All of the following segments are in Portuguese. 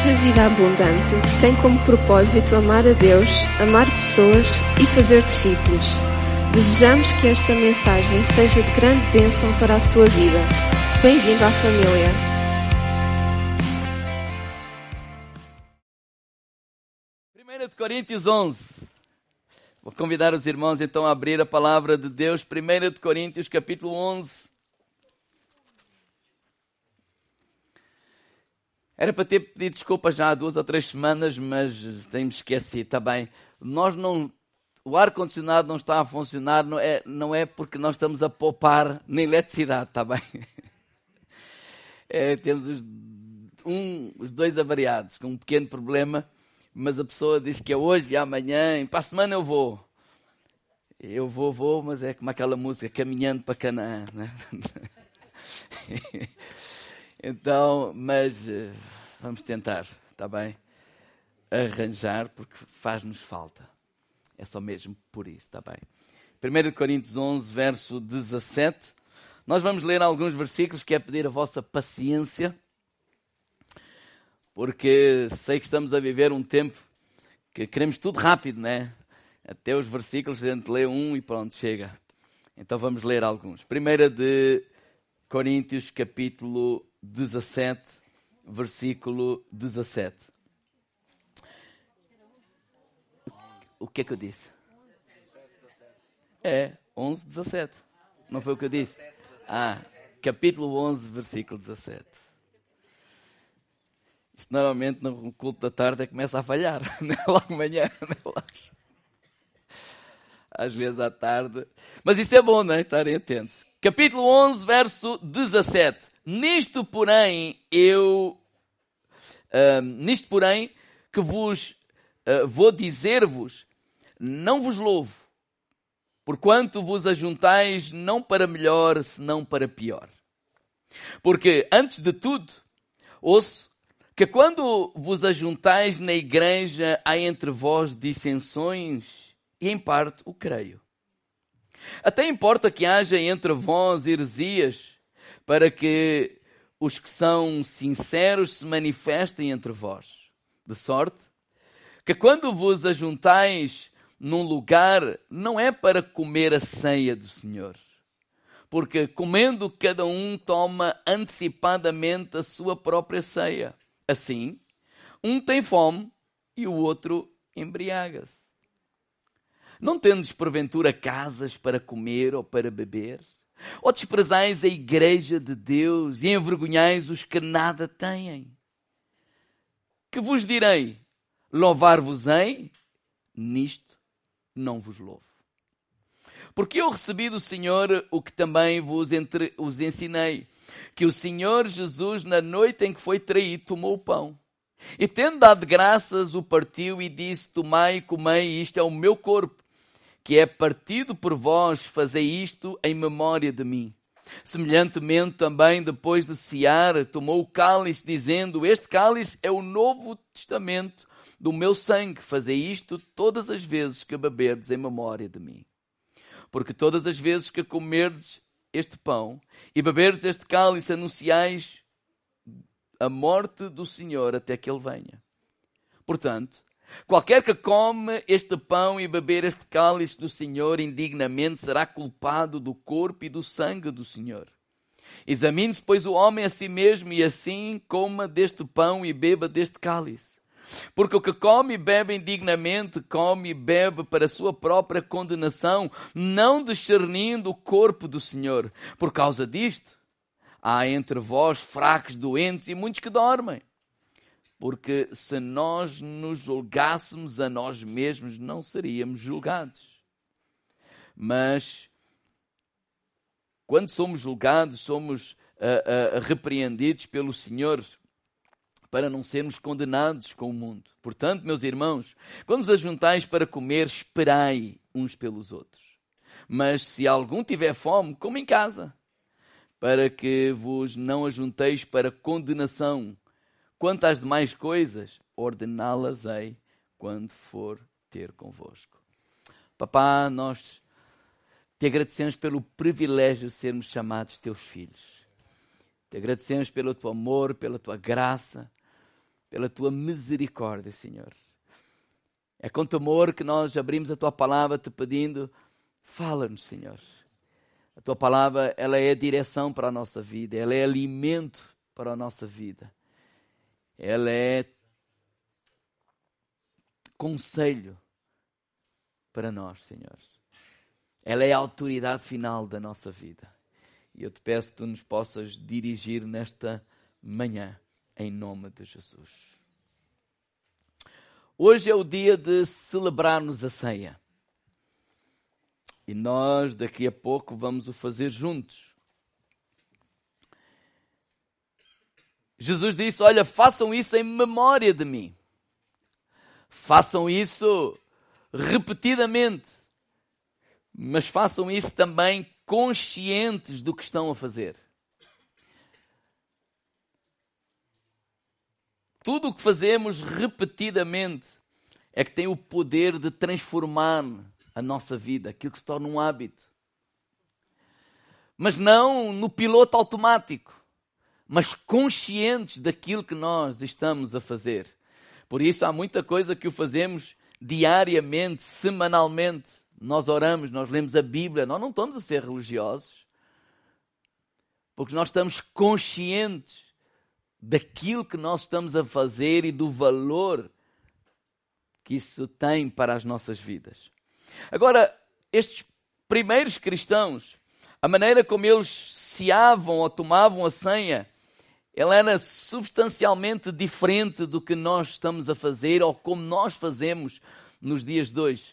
Igreja Vida Abundante tem como propósito amar a Deus, amar pessoas e fazer discípulos. Desejamos que esta mensagem seja de grande bênção para a tua vida. Bem-vindo à família. Primeira de Coríntios 11. Vou convidar os irmãos então a abrir a palavra de Deus. Primeira de Coríntios, capítulo 11. Era para ter pedido desculpas já há duas ou três semanas, mas tenho-me esquecido, está bem. Nós não. O ar-condicionado não está a funcionar, não é, não é porque nós estamos a poupar na eletricidade, está bem? É, temos os, um, os dois avariados, com um pequeno problema, mas a pessoa diz que é hoje e amanhã, e para a semana eu vou. Eu vou, vou, mas é como aquela música, caminhando para Canaã. Né? Então, mas uh, vamos tentar, está bem? Arranjar, porque faz-nos falta. É só mesmo por isso, está bem? 1 Coríntios 11, verso 17. Nós vamos ler alguns versículos que é pedir a vossa paciência, porque sei que estamos a viver um tempo que queremos tudo rápido, né? Até os versículos a gente lê um e pronto, chega. Então vamos ler alguns. Primeira de Coríntios, capítulo 17, versículo 17. O que é que eu disse? É, 11, 17. Não foi o que eu disse? Ah, capítulo 11, versículo 17. Isto normalmente no culto da tarde é começa a falhar, não é logo manhã, não é logo. Às vezes à tarde. Mas isso é bom, não é? Estarem atentos. Capítulo 11, verso 17. Nisto, porém, eu. Uh, nisto, porém, que vos uh, vou dizer-vos, não vos louvo, porquanto vos ajuntais não para melhor, senão para pior. Porque, antes de tudo, ouço que quando vos ajuntais na igreja, há entre vós dissensões, e em parte o creio. Até importa que haja entre vós heresias, para que os que são sinceros se manifestem entre vós. De sorte que quando vos ajuntais num lugar, não é para comer a ceia do Senhor. Porque comendo cada um toma antecipadamente a sua própria ceia. Assim, um tem fome e o outro embriaga-se. Não tendes porventura casas para comer ou para beber? Ou desprezais a igreja de Deus e envergonhais os que nada têm? Que vos direi? Louvar-vos-ei? Nisto não vos louvo. Porque eu recebi do Senhor o que também vos, entre, os ensinei, que o Senhor Jesus, na noite em que foi traído, tomou o pão. E tendo dado graças, o partiu e disse, tomai e comei, isto é o meu corpo que é partido por vós, fazei isto em memória de mim. Semelhantemente, também depois de cear, tomou o cálice, dizendo: Este cálice é o novo testamento do meu sangue. Fazei isto todas as vezes que beberdes em memória de mim. Porque todas as vezes que comerdes este pão e beberdes este cálice, anunciais a morte do Senhor até que ele venha. Portanto, Qualquer que come este pão e beber este cálice do Senhor indignamente será culpado do corpo e do sangue do Senhor. Examine-se, pois, o homem a si mesmo e assim coma deste pão e beba deste cálice. Porque o que come e bebe indignamente, come e bebe para a sua própria condenação, não discernindo o corpo do Senhor. Por causa disto, há entre vós fracos, doentes e muitos que dormem. Porque se nós nos julgássemos a nós mesmos, não seríamos julgados. Mas quando somos julgados, somos uh, uh, repreendidos pelo Senhor para não sermos condenados com o mundo. Portanto, meus irmãos, quando vos ajuntais para comer, esperai uns pelos outros. Mas se algum tiver fome, coma em casa, para que vos não ajunteis para condenação, Quanto às demais coisas, ordená-las-ei quando for ter convosco. Papá, nós te agradecemos pelo privilégio de sermos chamados teus filhos. Te agradecemos pelo teu amor, pela tua graça, pela tua misericórdia, Senhor. É com temor que nós abrimos a tua palavra te pedindo, fala-nos, Senhor. A tua palavra, ela é direção para a nossa vida, ela é alimento para a nossa vida. Ela é conselho para nós, Senhor. Ela é a autoridade final da nossa vida. E eu te peço que tu nos possas dirigir nesta manhã, em nome de Jesus. Hoje é o dia de celebrarmos a ceia. E nós daqui a pouco vamos o fazer juntos. Jesus disse: Olha, façam isso em memória de mim. Façam isso repetidamente. Mas façam isso também conscientes do que estão a fazer. Tudo o que fazemos repetidamente é que tem o poder de transformar a nossa vida, aquilo que se torna um hábito. Mas não no piloto automático, mas conscientes daquilo que nós estamos a fazer. Por isso há muita coisa que o fazemos diariamente, semanalmente. Nós oramos, nós lemos a Bíblia, nós não estamos a ser religiosos. Porque nós estamos conscientes daquilo que nós estamos a fazer e do valor que isso tem para as nossas vidas. Agora, estes primeiros cristãos, a maneira como eles ceavam ou tomavam a senha, ela era substancialmente diferente do que nós estamos a fazer ou como nós fazemos nos dias de hoje.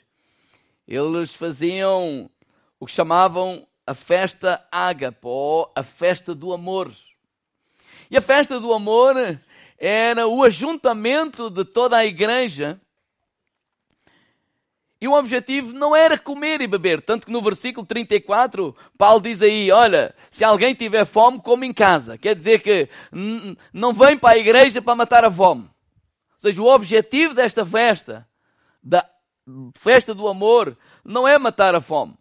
Eles faziam o que chamavam a festa ágape ou a festa do amor. E a festa do amor era o ajuntamento de toda a igreja. E o objetivo não era comer e beber. Tanto que no versículo 34, Paulo diz aí: Olha, se alguém tiver fome, come em casa. Quer dizer que não vem para a igreja para matar a fome. Ou seja, o objetivo desta festa, da festa do amor, não é matar a fome.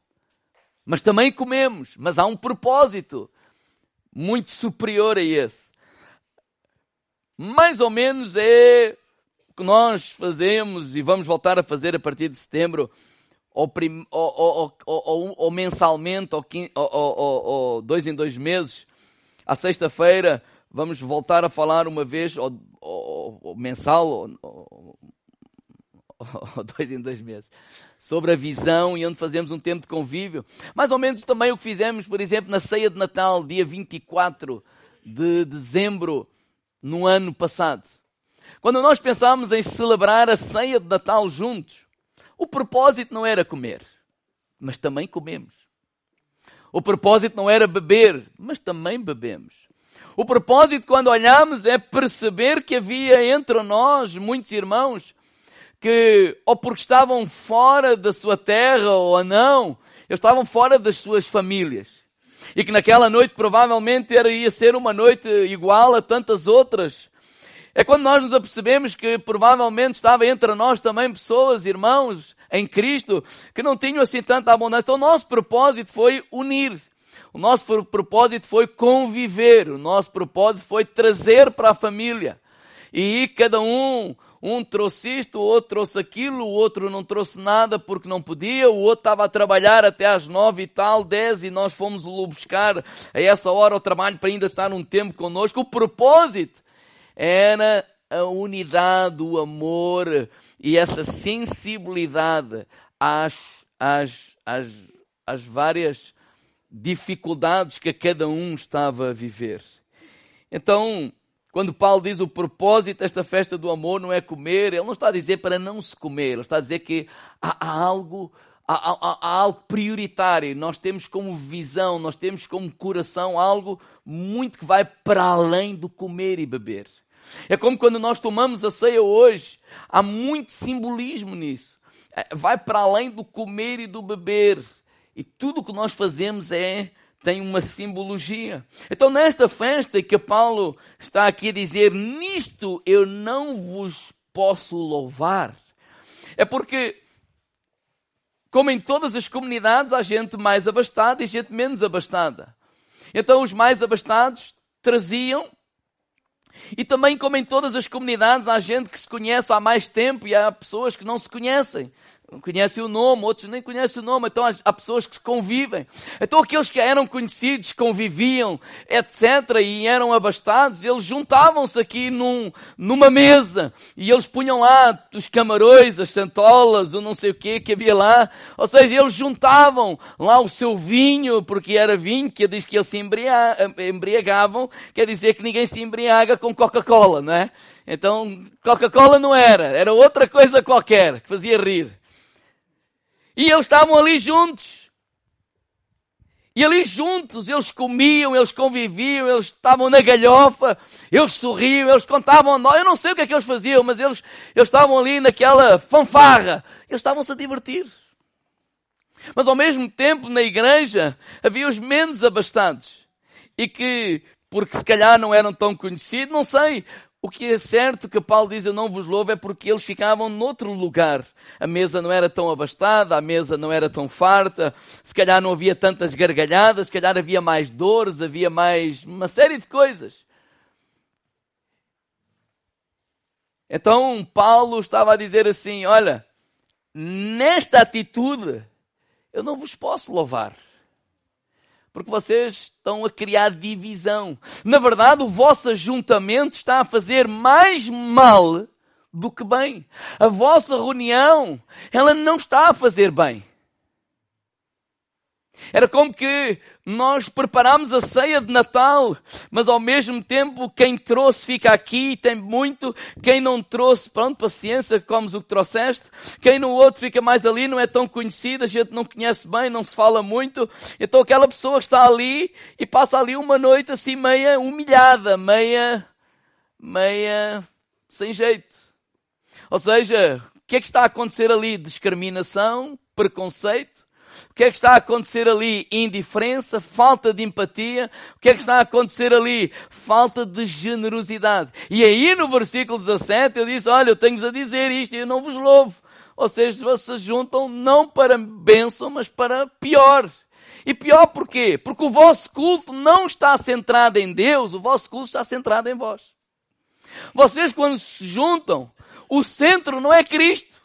Mas também comemos. Mas há um propósito muito superior a esse mais ou menos é que nós fazemos e vamos voltar a fazer a partir de setembro, ou, prim, ou, ou, ou mensalmente, ou, dois em dois meses. À sexta-feira vamos voltar a falar uma vez, ou, mensal, ou, dois em dois meses, sobre a visão e onde fazemos um tempo de convívio. Mais ou menos também o que fizemos, por exemplo, na ceia de Natal, dia 24 de dezembro no ano passado. Quando nós pensámos em celebrar a ceia de Natal juntos, o propósito não era comer, mas também comemos. O propósito não era beber, mas também bebemos. O propósito, quando olhamos, é perceber que havia entre nós muitos irmãos que, ou porque estavam fora da sua terra ou não, estavam fora das suas famílias e que naquela noite provavelmente era, ia ser uma noite igual a tantas outras. É quando nós nos apercebemos que provavelmente estava entre nós também pessoas, irmãos, em Cristo, que não tinham assim tanta abundância. Então o nosso propósito foi unir. O nosso propósito foi conviver. O nosso propósito foi trazer para a família. E cada um um trouxe isto, o outro trouxe aquilo, o outro não trouxe nada porque não podia, o outro estava a trabalhar até às nove e tal, dez, e nós fomos o buscar a essa hora ao trabalho para ainda estar um tempo connosco. O propósito era a unidade, o amor e essa sensibilidade às, às, às, às várias dificuldades que cada um estava a viver. Então, quando Paulo diz o propósito desta festa do amor não é comer, ele não está a dizer para não se comer, ele está a dizer que há, há algo Há, há, há, algo prioritário. Nós temos como visão, nós temos como coração algo muito que vai para além do comer e beber. É como quando nós tomamos a ceia hoje, há muito simbolismo nisso. É, vai para além do comer e do beber. E tudo o que nós fazemos é tem uma simbologia. Então, nesta festa que Paulo está aqui a dizer, nisto eu não vos posso louvar, é porque, como em todas as comunidades, há gente mais abastada e gente menos abastada. Então, os mais abastados traziam E também, como em todas as comunidades, há gente que se conhece há mais tempo e há pessoas que não se conhecem conhecem o nome, outros nem conhecem o nome, então há pessoas que se convivem. Então aqueles que eram conhecidos, conviviam, etc., e eram abastados, eles juntavam-se aqui num, numa mesa, e eles punham lá os camarões, as santolas, o não sei o que que havia lá, ou seja, eles juntavam lá o seu vinho, porque era vinho, que diz que eles se embriagavam, quer dizer que ninguém se embriaga com Coca-Cola, não é? Então, Coca-Cola não era, era outra coisa qualquer, que fazia rir. E eles estavam ali juntos. E ali juntos, eles comiam, eles conviviam, eles estavam na galhofa, eles sorriam, eles contavam Eu não sei o que é que eles faziam, mas eles, eles estavam ali naquela fanfarra. Eles estavam-se a divertir. Mas ao mesmo tempo, na igreja, havia os menos abastados. E que, porque se calhar não eram tão conhecidos, não sei, o que é certo que Paulo diz eu não vos louvo é porque eles ficavam noutro lugar. A mesa não era tão abastada, a mesa não era tão farta, se calhar não havia tantas gargalhadas, se calhar havia mais dores, havia mais uma série de coisas. Então Paulo estava a dizer assim: olha, nesta atitude eu não vos posso louvar. Porque vocês estão a criar divisão. Na verdade, o vosso ajuntamento está a fazer mais mal do que bem. A vossa reunião, ela não está a fazer bem. Era como que nós preparámos a ceia de Natal, mas ao mesmo tempo quem trouxe fica aqui e tem muito, quem não trouxe, pronto, paciência, comes o que trouxeste, quem no outro fica mais ali, não é tão conhecido, a gente não conhece bem, não se fala muito, então aquela pessoa está ali e passa ali uma noite assim meia humilhada, meia, meia sem jeito. Ou seja, o que é que está a acontecer ali? Discriminação, preconceito, o que é que está a acontecer ali? Indiferença, falta de empatia. O que é que está a acontecer ali? Falta de generosidade. E aí no versículo 17 eu disse, olha, eu tenho-vos a dizer isto e eu não vos louvo. Ou seja, vocês juntam não para bênção, mas para pior. E pior porquê? Porque o vosso culto não está centrado em Deus, o vosso culto está centrado em vós. Vocês quando se juntam, o centro não é Cristo.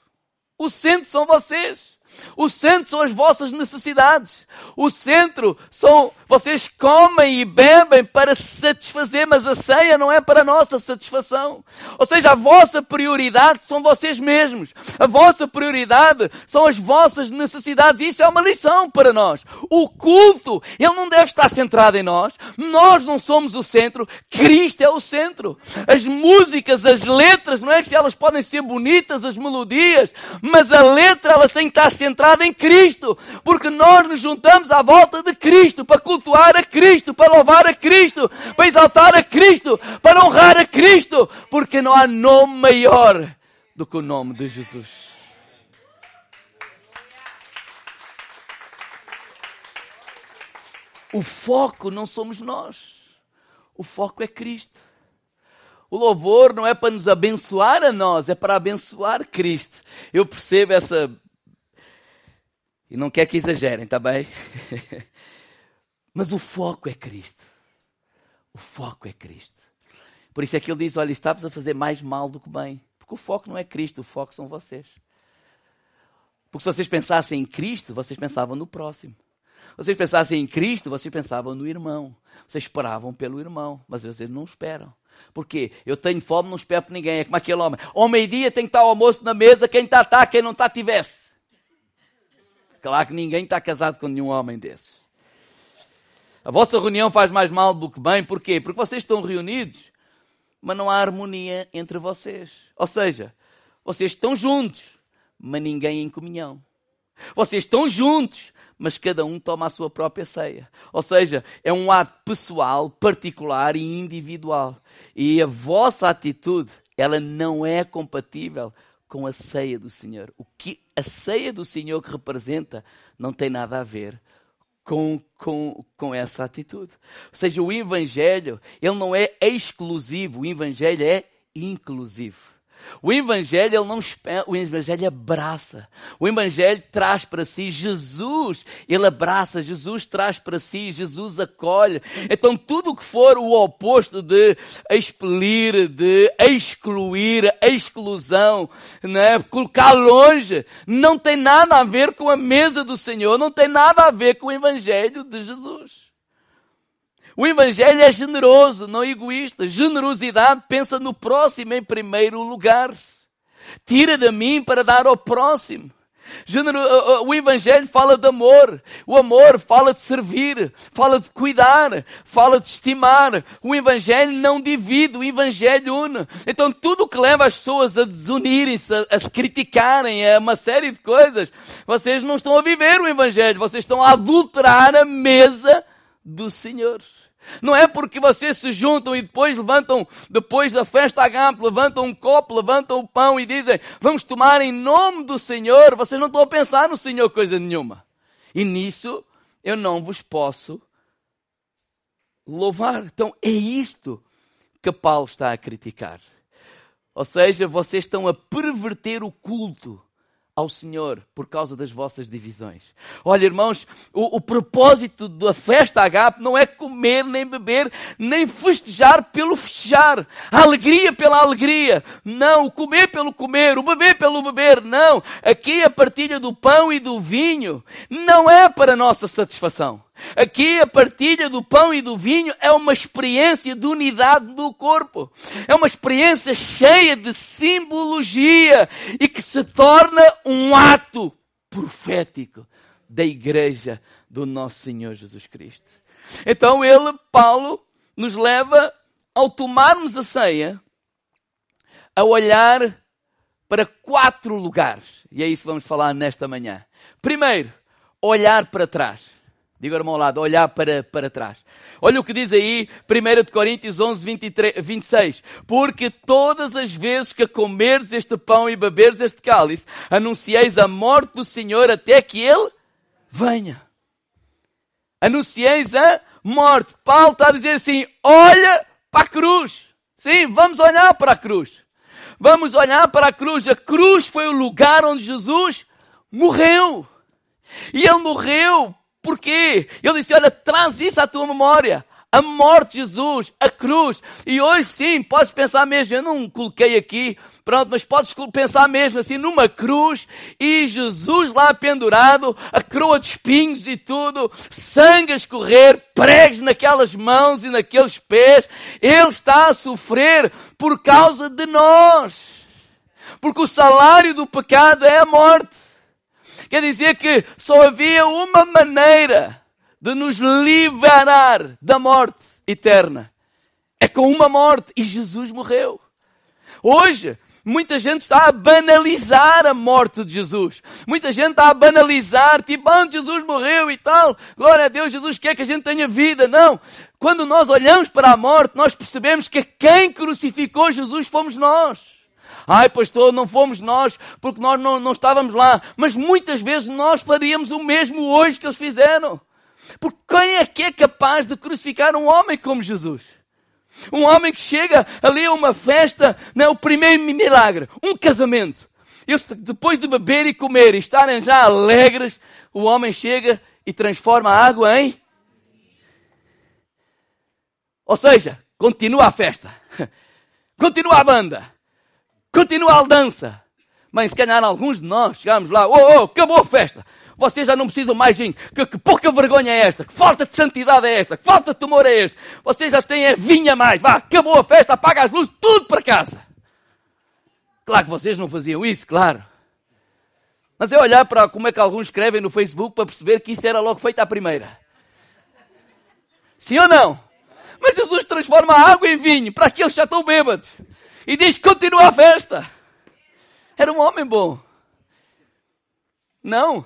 O centro são vocês. O centro são as vossas necessidades. O centro são vocês comem e bebem para se satisfazer, mas a ceia não é para a nossa satisfação. Ou seja, a vossa prioridade são vocês mesmos. A vossa prioridade são as vossas necessidades. Isso é uma lição para nós. O culto, ele não deve estar centrado em nós. Nós não somos o centro. Cristo é o centro. As músicas, as letras, não é que elas podem ser bonitas, as melodias, mas a letra ela tem que estar centrada em Cristo. Porque nós nos juntamos à volta de Cristo para cultuar a Cristo, para louvar a Cristo, para exaltar a Cristo, para honrar a Cristo, porque não há nome maior do que o nome de Jesus. O foco não somos nós. O foco é Cristo. O louvor não é para nos abençoar a nós, é para abençoar Cristo. Eu percebo essa. E não quer que exagerem, tá bem? Mas o foco é Cristo. O foco é Cristo. Por isso é que ele diz: olha, estamos a fazer mais mal do que bem. Porque o foco não é Cristo, o foco são vocês. Porque se vocês pensassem em Cristo, vocês pensavam no próximo. Vocês pensassem em Cristo, vocês pensavam no irmão. Vocês esperavam pelo irmão, mas vocês não esperam. Porque eu tenho fome, não espero por ninguém. É como aquele homem. Ao meio-dia tem que estar o almoço na mesa, quem está, está, quem não está, tivesse. Claro que ninguém está casado com nenhum homem desses. A vossa reunião faz mais mal do que bem. Porquê? Porque vocês estão reunidos, mas não há harmonia entre vocês. Ou seja, vocês estão juntos, mas ninguém em comunhão. Vocês estão juntos, mas cada um toma a sua própria ceia. Ou seja, é um ato pessoal, particular e individual. E a vossa atitude, ela não é compatível com a ceia do Senhor. O que a ceia do Senhor que representa não tem nada a ver com, com, com essa atitude. Ou seja, o Evangelho, ele não é exclusivo, o Evangelho é inclusivo. O Evangelho, não o Evangelho abraça. O Evangelho traz para si Jesus, ele abraça, Jesus traz para si, Jesus acolhe. Então, tudo o que for o oposto de expelir, de excluir, exclusão, né? colocar longe, não tem nada a ver com a mesa do Senhor, não tem nada a ver com o Evangelho de Jesus. O Evangelho é generoso, não egoísta. Generosidade pensa no próximo em primeiro lugar. Tira de mim para dar ao próximo. O Evangelho fala de amor. O amor fala de servir, fala de cuidar, fala de estimar. O Evangelho não divide, o Evangelho une. Então tudo que leva as pessoas a desunirem-se, a, se criticarem, a uma série de coisas, vocês não estão a viver o Evangelho, vocês estão a adulterar a mesa do Senhor. Não é porque vocês se juntam e depois levantam, depois da festa agape, levantam um copo, levantam o pão e dizem, vamos tomar em nome do Senhor. Vocês não estão a pensar no Senhor coisa nenhuma. E nisso eu não vos posso louvar. Então é isto que Paulo está a criticar. Ou seja, vocês estão a perverter o culto ao Senhor por causa das vossas divisões. Olha, irmãos, o, o, propósito da festa agape não é comer, nem beber, nem festejar pelo festejar, a alegria pela alegria. Não, o comer pelo comer, o beber pelo beber. Não, aqui a partilha do pão e do vinho não é para nossa satisfação. Aqui a partilha do pão e do vinho é uma experiência de unidade do corpo. É uma experiência cheia de simbologia e que se torna um ato profético da igreja do nosso Senhor Jesus Cristo. Então ele, Paulo, nos leva ao tomarmos a ceia a olhar para quatro lugares. E é isso que vamos falar nesta manhã. Primeiro, olhar para trás. Diga ao irmão ao lado, olhar para, para trás. Olha o que diz aí, 1 Coríntios 11, 23, 26. Porque todas as vezes que comerdes este pão e beberdes este cálice, anuncieis a morte do Senhor até que Ele venha. Anuncieis a morte. Paulo está a dizer assim, olha para a cruz. Sim, vamos olhar para a cruz. Vamos olhar para a cruz. A cruz foi o lugar onde Jesus morreu. E ele morreu Porquê? Ele disse, olha, traz isso à tua memória. A morte de Jesus, a cruz. E hoje sim, podes pensar mesmo, eu não coloquei aqui, pronto, mas podes pensar mesmo assim, numa cruz, e Jesus lá pendurado, a coroa de espinhos e tudo, sangue a escorrer, pregos naquelas mãos e naqueles pés. Ele está a sofrer por causa de nós. Porque o salário do pecado é a morte. Quer dizer que só havia uma maneira de nos liberar da morte eterna. É com uma morte. E Jesus morreu. Hoje, Muita gente está a banalizar a morte de Jesus. Muita gente está a banalizar, tipo, ah, Jesus morreu e tal. Glória a Deus, Jesus quer que a gente tenha vida. Não. Quando nós olhamos para a morte, nós percebemos que quem crucificou Jesus fomos nós. Ai, pastor, não fomos nós, porque nós não, não estávamos lá. Mas muitas vezes nós faríamos o mesmo hoje que eles fizeram. Porque quem é que é capaz de crucificar um homem como Jesus? Um homem que chega ali a uma festa, não é o primeiro milagre, um casamento. Eles, depois de beber e comer e estarem já alegres, o homem chega e transforma a água em. Ou seja, continua a festa. Continua a banda. Continua a dança. Mas se calhar alguns de nós chegamos lá, oh, oh, acabou a festa. Vocês já não precisam mais vinho. Que, que, pouca vergonha é esta. Que falta de santidade é esta. Que falta de temor é este. Vocês já têm a vinha mais. Vá, acabou a festa, apaga as luzes, tudo para casa. Claro que vocês não faziam isso, claro. Mas é olhar para como é que alguns escrevem no Facebook para perceber que isso era logo feito à primeira. Sim ou não? Mas Jesus transforma a água em vinho para aqueles que já estão bêbados e diz: continua a festa. Era um homem bom. Não.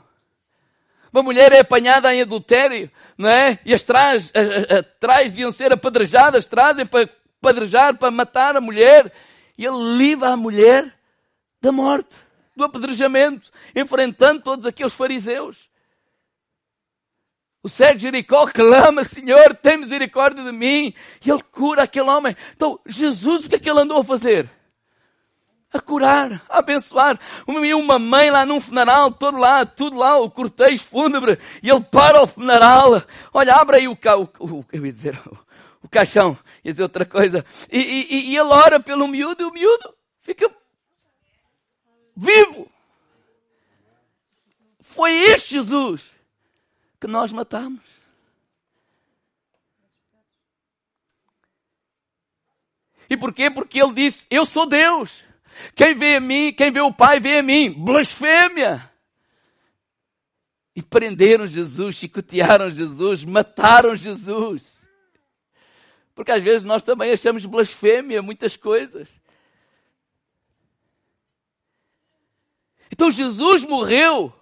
Uma mulher é apanhada em adultério, não é? E as trás, atrás deviam ser apedrejadas, trazem para apedrejar, para matar a mulher. E ele livra a mulher da morte, do apedrejamento, enfrentando todos aqueles fariseus. O de Jericó clama, Senhor, tem misericórdia de mim. E ele cura aquele homem. Então, Jesus, o que é que ele andou a fazer? a curar, a abençoar. Uma mãe lá num funeral, todo lá, tudo lá, o cortejo fúnebre, e ele para o funeral. Olha, abre aí o, ca... o, o eu ia dizer, o, o caixão, ia dizer outra coisa. E, e, e ele ora pelo miúdo e o miúdo fica vivo. Foi este Jesus que nós matamos. E porquê? Porque ele disse: Eu sou Deus. Quem vê a mim, quem vê o Pai, vê a mim. Blasfêmia! E prenderam Jesus, chicotearam Jesus, mataram Jesus. Porque às vezes nós também achamos blasfêmia muitas coisas. Então Jesus morreu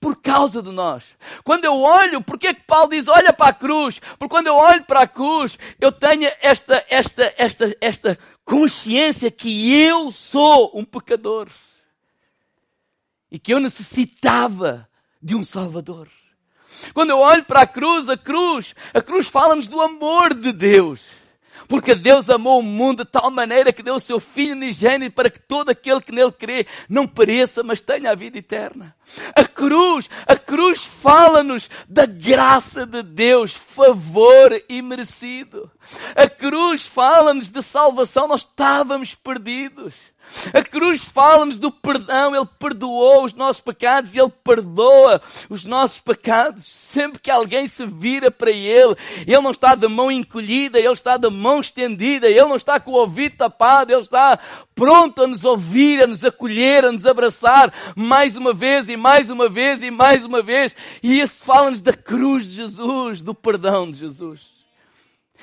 por causa de nós. Quando eu olho, porque é que Paulo diz, olha para a cruz? Porque quando eu olho para a cruz, eu tenho esta, esta, esta, esta consciência que eu sou um pecador. E que eu necessitava de um Salvador. Quando eu olho para a cruz, a cruz, a cruz fala-nos do amor de Deus. Porque Deus amou o mundo de tal maneira que deu o seu Filho unigênito para que todo aquele que nele crê não pereça, mas tenha a vida eterna. A cruz, a cruz fala-nos da graça de Deus, favor imerecido. A cruz fala-nos de salvação, nós estávamos perdidos. A cruz fala-nos do perdão, Ele perdoou os nossos pecados e Ele perdoa os nossos pecados. Sempre que alguém se vira para Ele, Ele não está de mão encolhida, Ele está de mão estendida, Ele não está com o ouvido tapado, Ele está pronto a nos ouvir, a nos acolher, a nos abraçar, mais uma vez e mais uma vez e mais uma vez. E isso fala-nos da cruz de Jesus, do perdão de Jesus.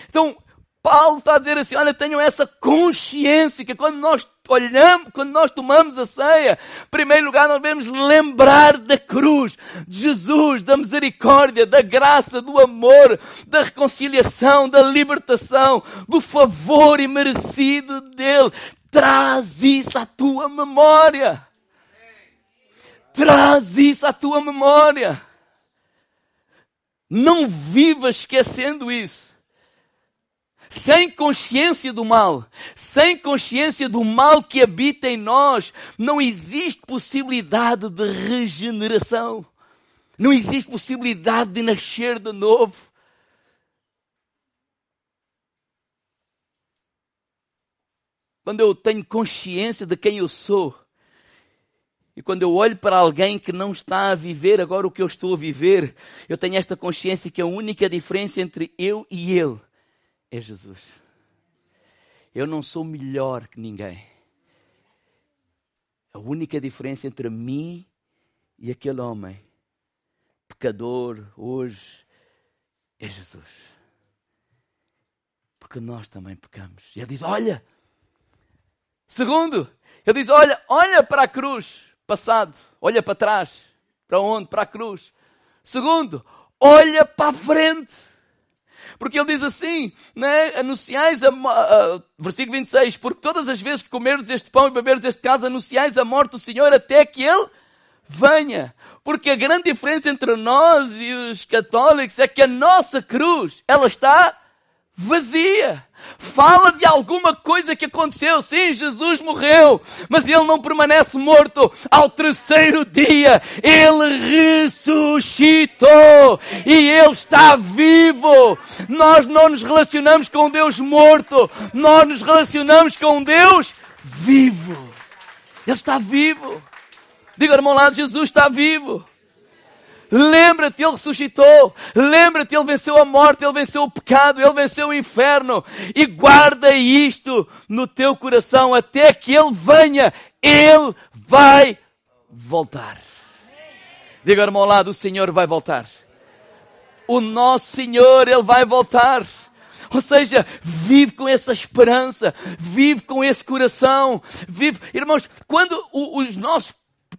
Então, Paulo está a dizer assim, olha, tenham essa consciência que quando nós olhamos, quando nós tomamos a ceia, em primeiro lugar nós devemos lembrar da cruz, de Jesus, da misericórdia, da graça, do amor, da reconciliação, da libertação, do favor imerecido dele. Traz isso à tua memória. Traz isso à tua memória. Não viva esquecendo isso sem consciência do mal, sem consciência do mal que habita em nós, não existe possibilidade de regeneração. Não existe possibilidade de nascer de novo. Quando eu tenho consciência de quem eu sou, e quando eu olho para alguém que não está a viver agora o que eu estou a viver, eu tenho esta consciência que a única diferença entre eu e ele é Jesus. Eu não sou melhor que ninguém. A única diferença entre mim e aquele homem, pecador, hoje, é Jesus. Porque nós também pecamos. E ele diz: Olha. Segundo, ele diz: Olha, olha para a cruz, passado. Olha para trás. Para onde? Para a cruz. Segundo, olha para a frente. Porque ele diz assim, né? anunciais a, uh, versículo 26, porque todas as vezes que comerdes este pão e beberdes este caso, anunciais a morte do Senhor até que Ele venha. Porque a grande diferença entre nós e os católicos é que a nossa cruz, ela está vazia. Fala de alguma coisa que aconteceu. Sim, Jesus morreu, mas ele não permanece morto. Ao terceiro dia, ele ressuscitou e ele está vivo. Nós não nos relacionamos com Deus morto, nós nos relacionamos com Deus vivo. Ele está vivo. Diga, irmão lado, Jesus está vivo. Lembra-te, Ele ressuscitou. Lembra-te, Ele venceu a morte, Ele venceu o pecado, Ele venceu o inferno. E guarda isto no teu coração até que Ele venha. Ele vai voltar. Diga, irmão, ao lado, o Senhor vai voltar. O nosso Senhor, Ele vai voltar. Ou seja, vive com essa esperança, vive com esse coração, vive. Irmãos, quando os nossos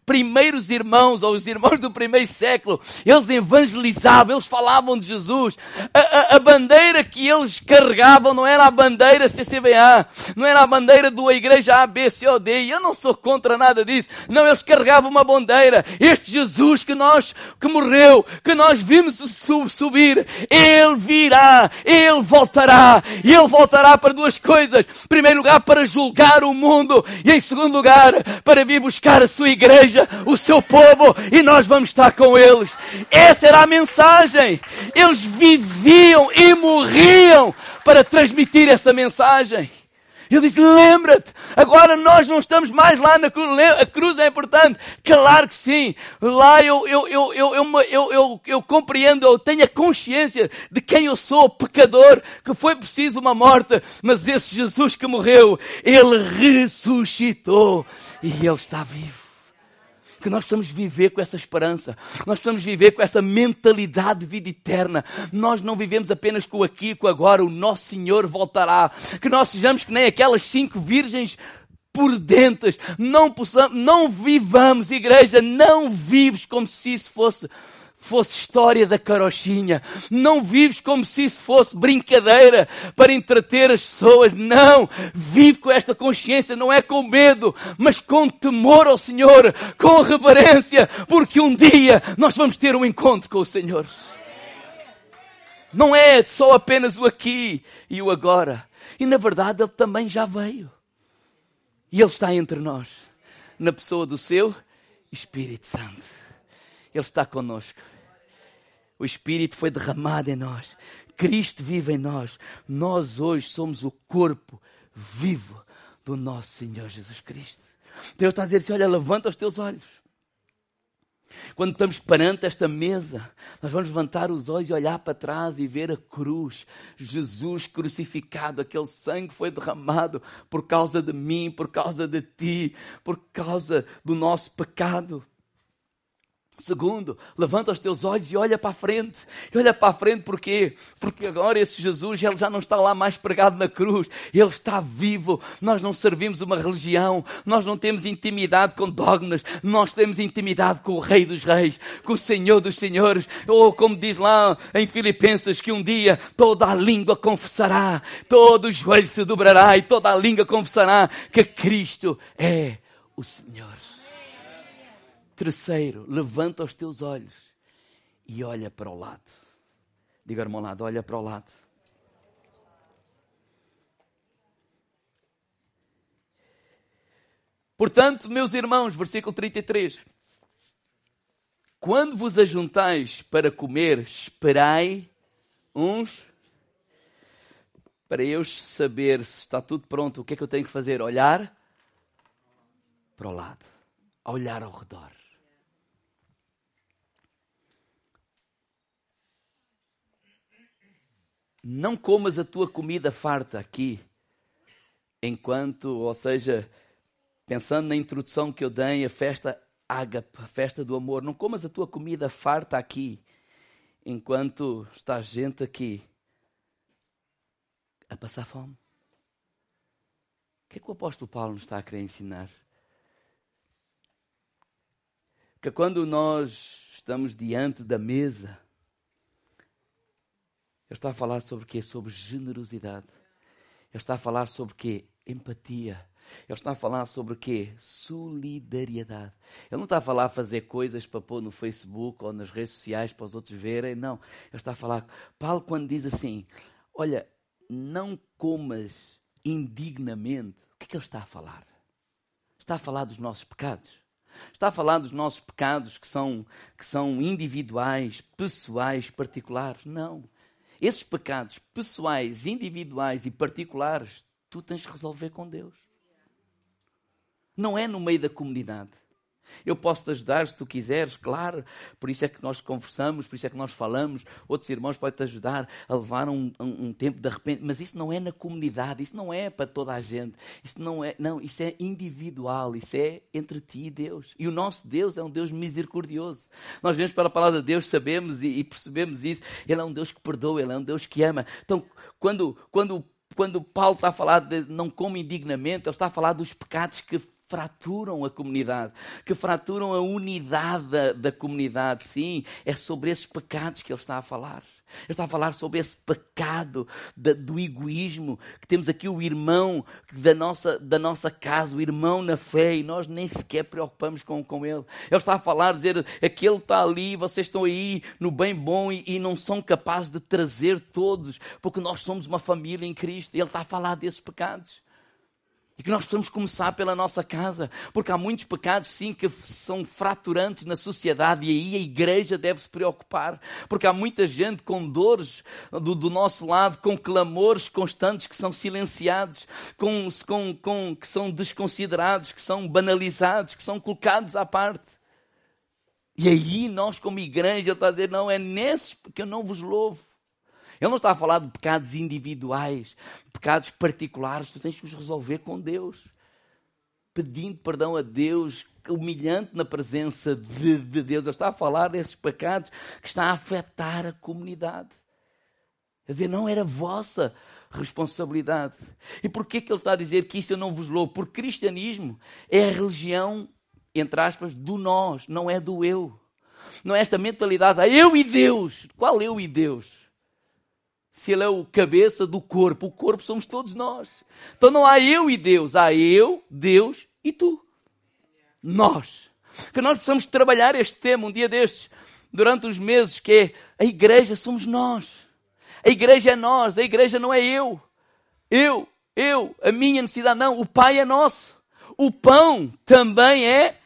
primeiros irmãos, ou os irmãos do primeiro século, eles evangelizavam, eles falavam de Jesus. A, a, a bandeira que eles carregavam não era a bandeira CCBA, não era a bandeira da igreja A, B, C ou D, eu não sou contra nada disso. Não, eles carregavam uma bandeira. Este Jesus que nós, que morreu, que nós vimos subir, Ele virá, Ele voltará, e Ele voltará para duas coisas. Em primeiro lugar, para julgar o mundo, e em segundo lugar, para vir buscar a sua igreja, o seu povo, e nós vamos estar com eles. Essa era a mensagem. Eles viviam e morriam para transmitir essa mensagem. Ele diz, lembra-te, agora nós não estamos mais lá na cruz, a cruz é importante. Claro que sim. Lá eu, eu, eu, eu, eu, eu, eu, eu compreendo, eu tenho a consciência de quem eu sou, pecador, que foi preciso uma morte, mas esse Jesus que morreu, Ele ressuscitou e Ele está vivo que nós precisamos viver com essa esperança. Nós precisamos viver com essa mentalidade de vida eterna. Nós não vivemos apenas com o aqui e com o agora. O nosso Senhor voltará. Que nós sejamos que nem aquelas cinco virgens prudentes. Não possamos, não vivamos, igreja, não vives como se isso fosse fosse história da carochinha. Não vives como se isso fosse brincadeira para entreter as pessoas. Não. Vive com esta consciência, não é com medo, mas com temor ao Senhor, com reverência, porque um dia nós vamos ter um encontro com o Senhor. Não é só apenas o aqui e o agora. E na verdade ele também já veio. E ele está entre nós, na pessoa do seu Espírito Santo. Ele está conosco. O Espírito foi derramado em nós. Cristo vive em nós. Nós hoje somos o corpo vivo do nosso Senhor Jesus Cristo. Deus está a dizer assim: olha, levanta os teus olhos. Quando estamos perante esta mesa, nós vamos levantar os olhos e olhar para trás e ver a cruz. Jesus crucificado, aquele sangue foi derramado por causa de mim, por causa de ti, por causa do nosso pecado. Segundo, levanta os teus olhos e olha para a frente. E olha para a frente porquê? Porque agora esse Jesus, ele já não está lá mais pregado na cruz. Ele está vivo. Nós não servimos uma religião. Nós não temos intimidade com dogmas. Nós temos intimidade com o Rei dos Reis, com o Senhor dos Senhores. Ou como diz lá em Filipenses, que um dia toda a língua confessará, todo o joelho se dobrará e toda a língua confessará que Cristo é o Senhor. Terceiro, levanta os teus olhos e olha para o lado. Diga, irmão lado, olha para o lado. Portanto, meus irmãos, versículo 33. Quando vos ajuntais para comer, esperai uns. Para eu saber se está tudo pronto, o que é que eu tenho que fazer? Olhar para o lado, olhar ao redor. Não comas a tua comida farta aqui, enquanto, ou seja, pensando na introdução que eu dei, a festa ágape, a festa do amor, não comas a tua comida farta aqui, enquanto está gente aqui a passar fome. O que é que o apóstolo Paulo nos está a querer ensinar? Que quando nós estamos diante da mesa, ele está a falar sobre o quê? Sobre generosidade. Ele está a falar sobre o quê? Empatia. Ele está a falar sobre o quê? Solidariedade. Ele não está a falar fazer coisas para pôr no Facebook ou nas redes sociais para os outros verem, não. Ele está a falar. Paulo, quando diz assim: Olha, não comas indignamente, o que é que ele está a falar? Está a falar dos nossos pecados. Está a falar dos nossos pecados que são, que são individuais, pessoais, particulares? Não. Esses pecados pessoais, individuais e particulares, tu tens que resolver com Deus. Não é no meio da comunidade. Eu posso te ajudar se tu quiseres, claro. Por isso é que nós conversamos, por isso é que nós falamos. Outros irmãos podem te ajudar a levar um, um, um tempo de repente. Mas isso não é na comunidade, isso não é para toda a gente. Isso não é, não, isso é individual, isso é entre ti e Deus. E o nosso Deus é um Deus misericordioso. Nós vemos pela palavra de Deus, sabemos e, e percebemos isso. Ele é um Deus que perdoa, ele é um Deus que ama. Então, quando, quando quando Paulo está a falar de não como indignamente, ele está a falar dos pecados que fraturam a comunidade, que fraturam a unidade da, da comunidade. Sim, é sobre esses pecados que ele está a falar. Ele está a falar sobre esse pecado do egoísmo, que temos aqui o irmão da nossa, da nossa casa, o irmão na fé, e nós nem sequer preocupamos com, com ele. Ele está a falar, dizer, aquele está ali, vocês estão aí no bem bom e, e não são capazes de trazer todos, porque nós somos uma família em Cristo. Ele está a falar desses pecados. E que nós precisamos começar pela nossa casa, porque há muitos pecados, sim, que são fraturantes na sociedade e aí a igreja deve se preocupar, porque há muita gente com dores do, do nosso lado, com clamores constantes que são silenciados, com, com, com, que são desconsiderados, que são banalizados, que são colocados à parte. E aí nós, como igreja, está a dizer: não, é nesses que eu não vos louvo. Ele não está a falar de pecados individuais, pecados particulares, tu tens que os resolver com Deus. Pedindo perdão a Deus, humilhante na presença de, de Deus. Ele está a falar desses pecados que está a afetar a comunidade. Quer dizer, não era vossa responsabilidade. E por que, ele está a dizer que isso eu não vos louvo? Porque cristianismo é a religião, entre aspas, do nós, não é do eu. Não é esta mentalidade, ah, eu e Deus. Qual eu e Deus? Se ele é o cabeça do corpo, o corpo somos todos nós. Então não há eu e Deus, há eu, Deus e tu. Nós. Que nós precisamos trabalhar este tema um dia destes, durante os meses, que é a igreja somos nós. A igreja é nós, a igreja não é eu. Eu, eu, a minha necessidade, não, o Pai é nosso. O pão também é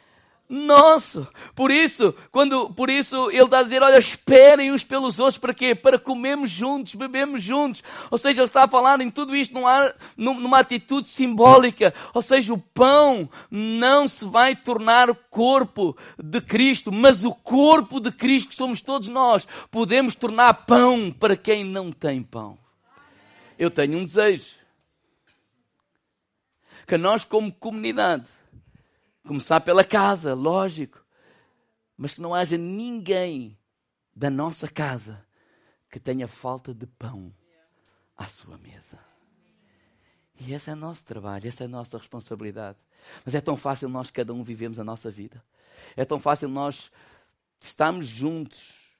nosso. Por isso, quando, por isso ele está a dizer, olha, esperem uns pelos outros, para quê? Para comermos juntos, bebemos juntos. Ou seja, ele está a falar em tudo isto numa, numa atitude simbólica. Ou seja, o pão não se vai tornar o corpo de Cristo, mas o corpo de Cristo, que somos todos nós, podemos tornar pão para quem não tem pão. Eu tenho um desejo. Que nós, como comunidade, Começar pela casa, lógico. Mas que não haja ninguém da nossa casa que tenha falta de pão à sua mesa. E esse é o nosso trabalho, essa é a nossa responsabilidade. Mas é tão fácil nós, cada um, vivemos a nossa vida. É tão fácil nós estamos juntos,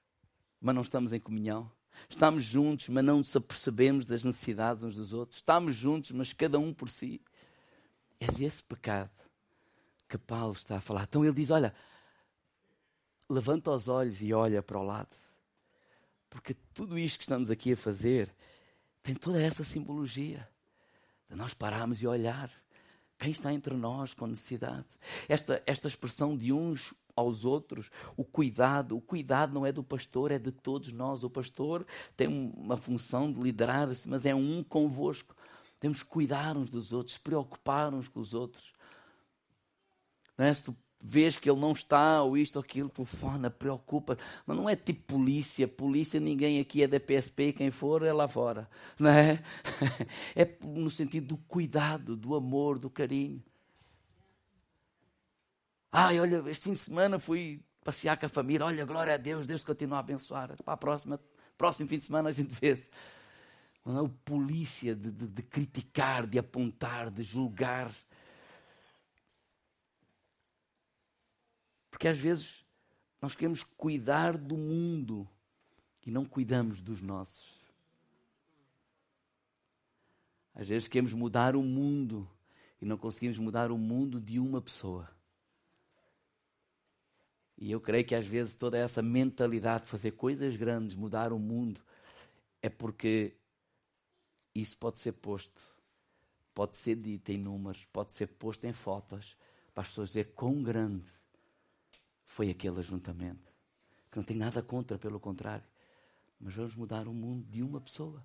mas não estamos em comunhão. Estamos juntos, mas não nos apercebemos das necessidades uns dos outros. Estamos juntos, mas cada um por si. É esse pecado que Paulo está a falar. Então ele diz: Olha, levanta os olhos e olha para o lado. Porque tudo isto que estamos aqui a fazer tem toda essa simbologia de nós pararmos e olhar quem está entre nós com necessidade. Esta, esta expressão de uns aos outros, o cuidado, o cuidado não é do pastor, é de todos nós. O pastor tem uma função de liderar-se, mas é um convosco. Temos que cuidar uns dos outros, preocupar uns com os outros. Não é? Se tu vês que ele não está, ou isto ou aquilo, telefona, preocupa. Mas não é tipo polícia. Polícia, ninguém aqui é da PSP, quem for é lá fora. Não é? É no sentido do cuidado, do amor, do carinho. Ai, olha, este fim de semana fui passear com a família. Olha, glória a Deus, Deus continua a abençoar. Para a próxima, próximo fim de semana a gente vê-se. Não é o polícia de, de, de criticar, de apontar, de julgar. Porque às vezes nós queremos cuidar do mundo e não cuidamos dos nossos. Às vezes queremos mudar o mundo e não conseguimos mudar o mundo de uma pessoa. E eu creio que às vezes toda essa mentalidade de fazer coisas grandes, mudar o mundo, é porque isso pode ser posto, pode ser dito em números, pode ser posto em fotos, para as pessoas dizer quão grande foi aquele ajuntamento. Que não tem nada contra, pelo contrário. Mas vamos mudar o mundo de uma pessoa,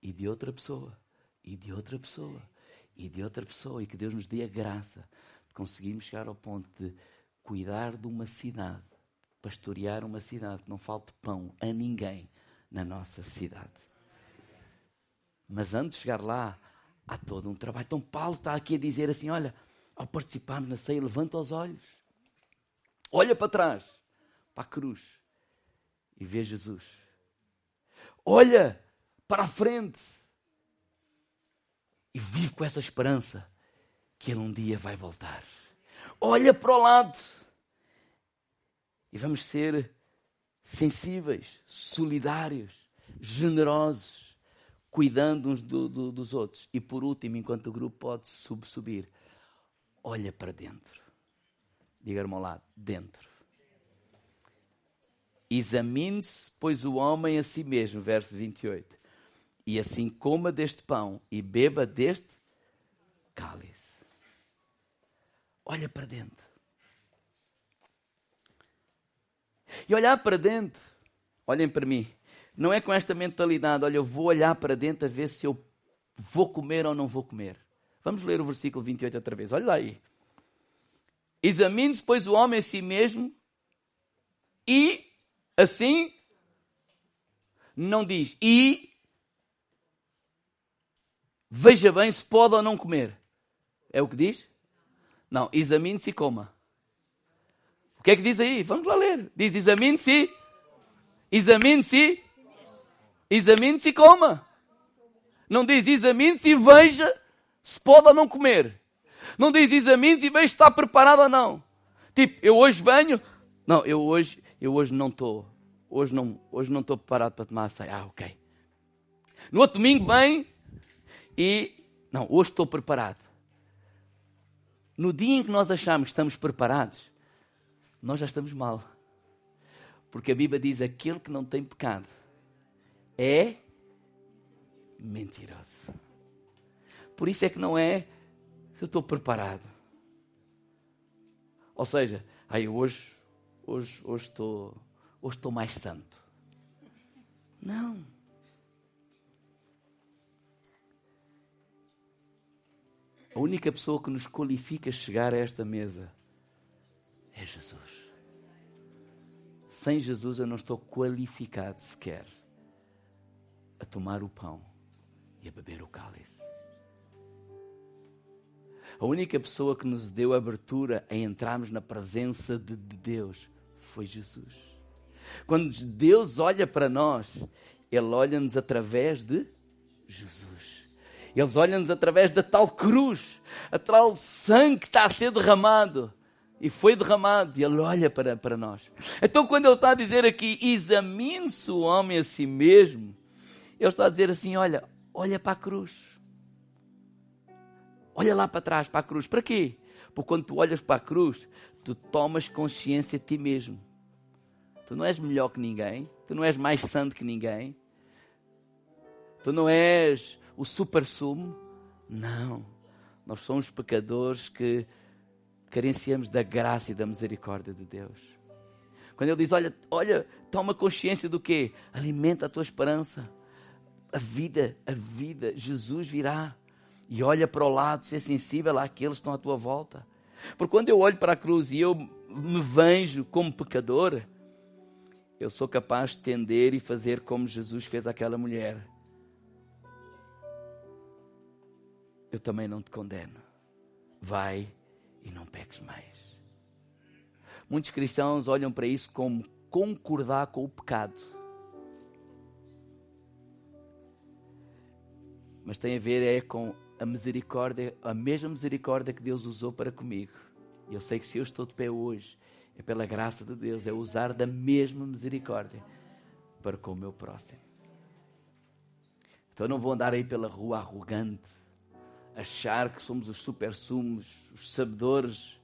e de outra pessoa, e de outra pessoa, e de outra pessoa. E que Deus nos dê a graça de conseguirmos chegar ao ponto de cuidar de uma cidade, pastorear uma cidade, que não falte pão a ninguém na nossa cidade. Mas antes de chegar lá, há todo um trabalho. Então Paulo está aqui a dizer assim: olha, ao participarmos na ceia, levanta os olhos olha para trás, para a cruz e vê Jesus. Olha para a frente e vive com essa esperança que Ele um dia vai voltar. olha para o lado. E vamos ser sensíveis, solidários, generosos, cuidando uns do, do, dos outros. E por último, enquanto o grupo pode sub subir, olha para dentro. Diga-me ao lado, dentro. Examine-se, pois, o homem a si mesmo, verso 28. E assim coma deste pão e beba deste cálice. Olha para dentro. E olhar para dentro, olhem para mim, não é com esta mentalidade, olha, eu vou olhar para dentro a ver se eu vou comer ou não vou comer. Vamos ler o versículo 28 outra vez, olha lá aí. Examine-se, pois, o homem a si mesmo e assim não diz e veja bem se pode ou não comer. É o que diz? Não, examine-se e coma. O que é que diz aí? Vamos lá ler. Diz: examine-se. Examine-se. Examine-se e coma. Não diz examine-se e veja se pode ou não comer. Não diz examine-se e veja se está preparado ou não. Tipo, eu hoje venho. Não, eu hoje, eu hoje não estou. Hoje não, hoje não preparado para tomar a ceia. Ah, ok. No outro domingo vem e. Não, hoje estou preparado. No dia em que nós achamos que estamos preparados, nós já estamos mal. Porque a Bíblia diz: aquele que não tem pecado é mentiroso. Por isso é que não é eu estou preparado. Ou seja, aí hoje, hoje, hoje estou, hoje estou mais santo. Não. A única pessoa que nos qualifica a chegar a esta mesa é Jesus. Sem Jesus eu não estou qualificado sequer a tomar o pão e a beber o cálice. A única pessoa que nos deu abertura a entrarmos na presença de, Deus foi Jesus. Quando Deus olha para nós, Ele olha-nos através de Jesus. Eles olham-nos através da tal cruz, a tal sangue que está a ser derramado e foi derramado, e ele olha para, para nós. Então, quando ele está a dizer aqui, examine-se o homem a si mesmo, ele está a dizer assim: olha, olha para a cruz. Olha lá para trás, para a cruz. Para quê? Porque quando tu olhas para a cruz, tu tomas consciência de ti mesmo. Tu não és melhor que ninguém, tu não és mais santo que ninguém, tu não és o super sumo. Não. Nós somos pecadores que carenciamos da graça e da misericórdia de Deus. Quando ele diz: Olha, olha, toma consciência do que? Alimenta a tua esperança. A vida, a vida, Jesus virá. E olha para o lado, ser sensível àqueles que estão à tua volta. Porque quando eu olho para a cruz e eu me vejo como pecador, eu sou capaz de tender e fazer como Jesus fez àquela mulher. Eu também não te condeno. Vai e não peques mais. Muitos cristãos olham para isso como concordar com o pecado. Mas tem a ver é com a misericórdia, a mesma misericórdia que Deus usou para comigo. Eu sei que se eu estou de pé hoje, é pela graça de Deus, é usar da mesma misericórdia para com o meu próximo. Então eu não vou andar aí pela rua arrogante, achar que somos os super-sumos, os sabedores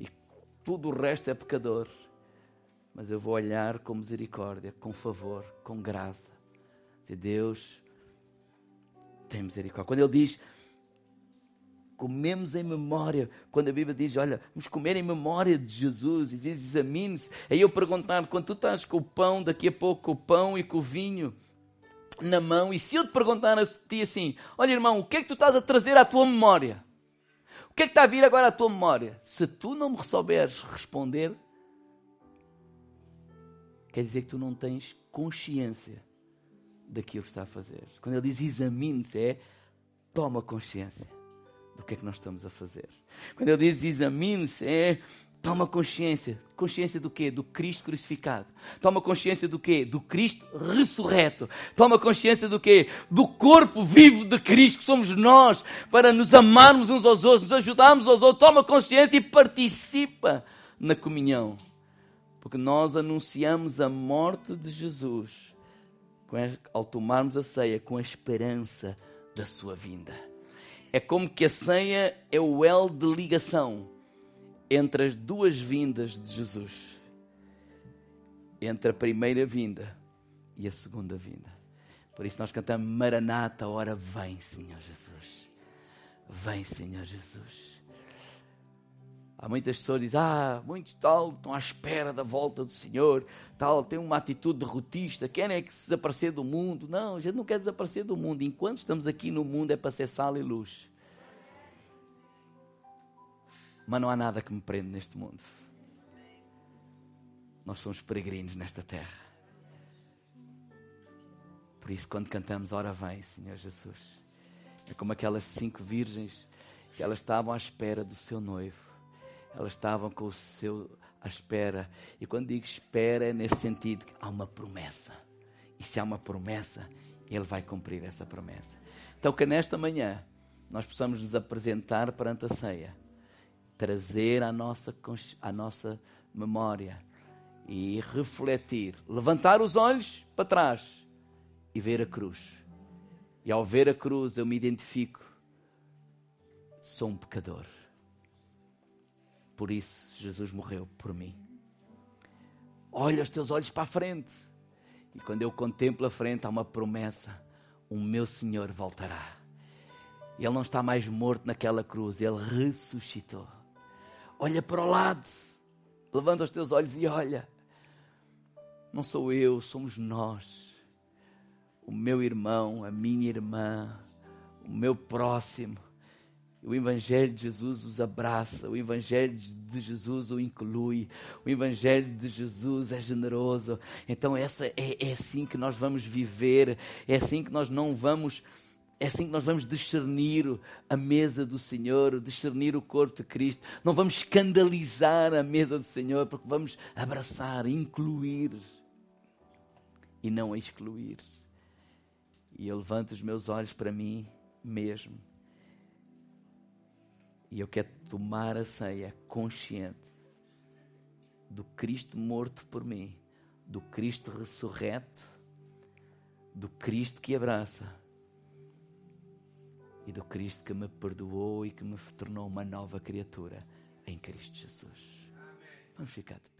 e tudo o resto é pecador. Mas eu vou olhar com misericórdia, com favor, com graça. Dizer, Deus tem misericórdia. Quando Ele diz, comemos em memória, quando a Bíblia diz, olha, vamos comer em memória de Jesus, e diz, examine-se. Aí eu perguntar, quando tu estás com o pão, daqui a pouco com o pão e com o vinho, na mão, e se eu te perguntar a ti assim: Olha, irmão, o que é que tu estás a trazer à tua memória? O que é que está a vir agora à tua memória? Se tu não me souberes responder, quer dizer que tu não tens consciência daquilo que está a fazer. Quando ele diz examine-se, é toma consciência do que é que nós estamos a fazer. Quando ele diz examine-se, é Toma consciência. Consciência do quê? Do Cristo crucificado. Toma consciência do quê? Do Cristo ressurreto. Toma consciência do quê? Do corpo vivo de Cristo, que somos nós, para nos amarmos uns aos outros, nos ajudarmos aos outros. Toma consciência e participa na comunhão. Porque nós anunciamos a morte de Jesus ao tomarmos a ceia com a esperança da sua vinda. É como que a ceia é o elo de ligação entre as duas vindas de Jesus. Entre a primeira vinda e a segunda vinda. Por isso nós cantamos Maranata, ora vem, Senhor Jesus. Vem, Senhor Jesus. Há muitas pessoas que dizem, ah, muitos tal estão à espera da volta do Senhor, tal, tem uma atitude derrotista, querem é que se desaparecer do mundo. Não, a gente não quer desaparecer do mundo. Enquanto estamos aqui no mundo é para ser sal e luz. Mas não há nada que me prenda neste mundo. Nós somos peregrinos nesta terra. Por isso, quando cantamos, ora vem, Senhor Jesus. É como aquelas cinco virgens que elas estavam à espera do seu noivo elas estavam com o seu à espera. E quando digo espera, é nesse sentido que há uma promessa. E se há uma promessa, Ele vai cumprir essa promessa. Então, que nesta manhã nós possamos nos apresentar perante a ceia, trazer a nossa, a nossa memória e refletir, levantar os olhos para trás e ver a cruz. E ao ver a cruz, eu me identifico, sou um pecador. Por isso, Jesus morreu por mim. Olha os teus olhos para a frente. E quando eu contemplo a frente, há uma promessa: o meu Senhor voltará. Ele não está mais morto naquela cruz, ele ressuscitou. Olha para o lado, levanta os teus olhos e olha. Não sou eu, somos nós. O meu irmão, a minha irmã, o meu próximo o Evangelho de Jesus os abraça, o Evangelho de Jesus o inclui, o Evangelho de Jesus é generoso. Então, essa é, é assim que nós vamos viver, é assim que nós não vamos. É assim que nós vamos discernir a mesa do Senhor, discernir o corpo de Cristo. Não vamos escandalizar a mesa do Senhor, porque vamos abraçar, incluir e não excluir. E eu levanto os meus olhos para mim mesmo e eu quero tomar a ceia consciente do Cristo morto por mim, do Cristo ressurreto, do Cristo que abraça e do Cristo que me perdoou e que me tornou uma nova criatura em Cristo Jesus. Vamos ficar de.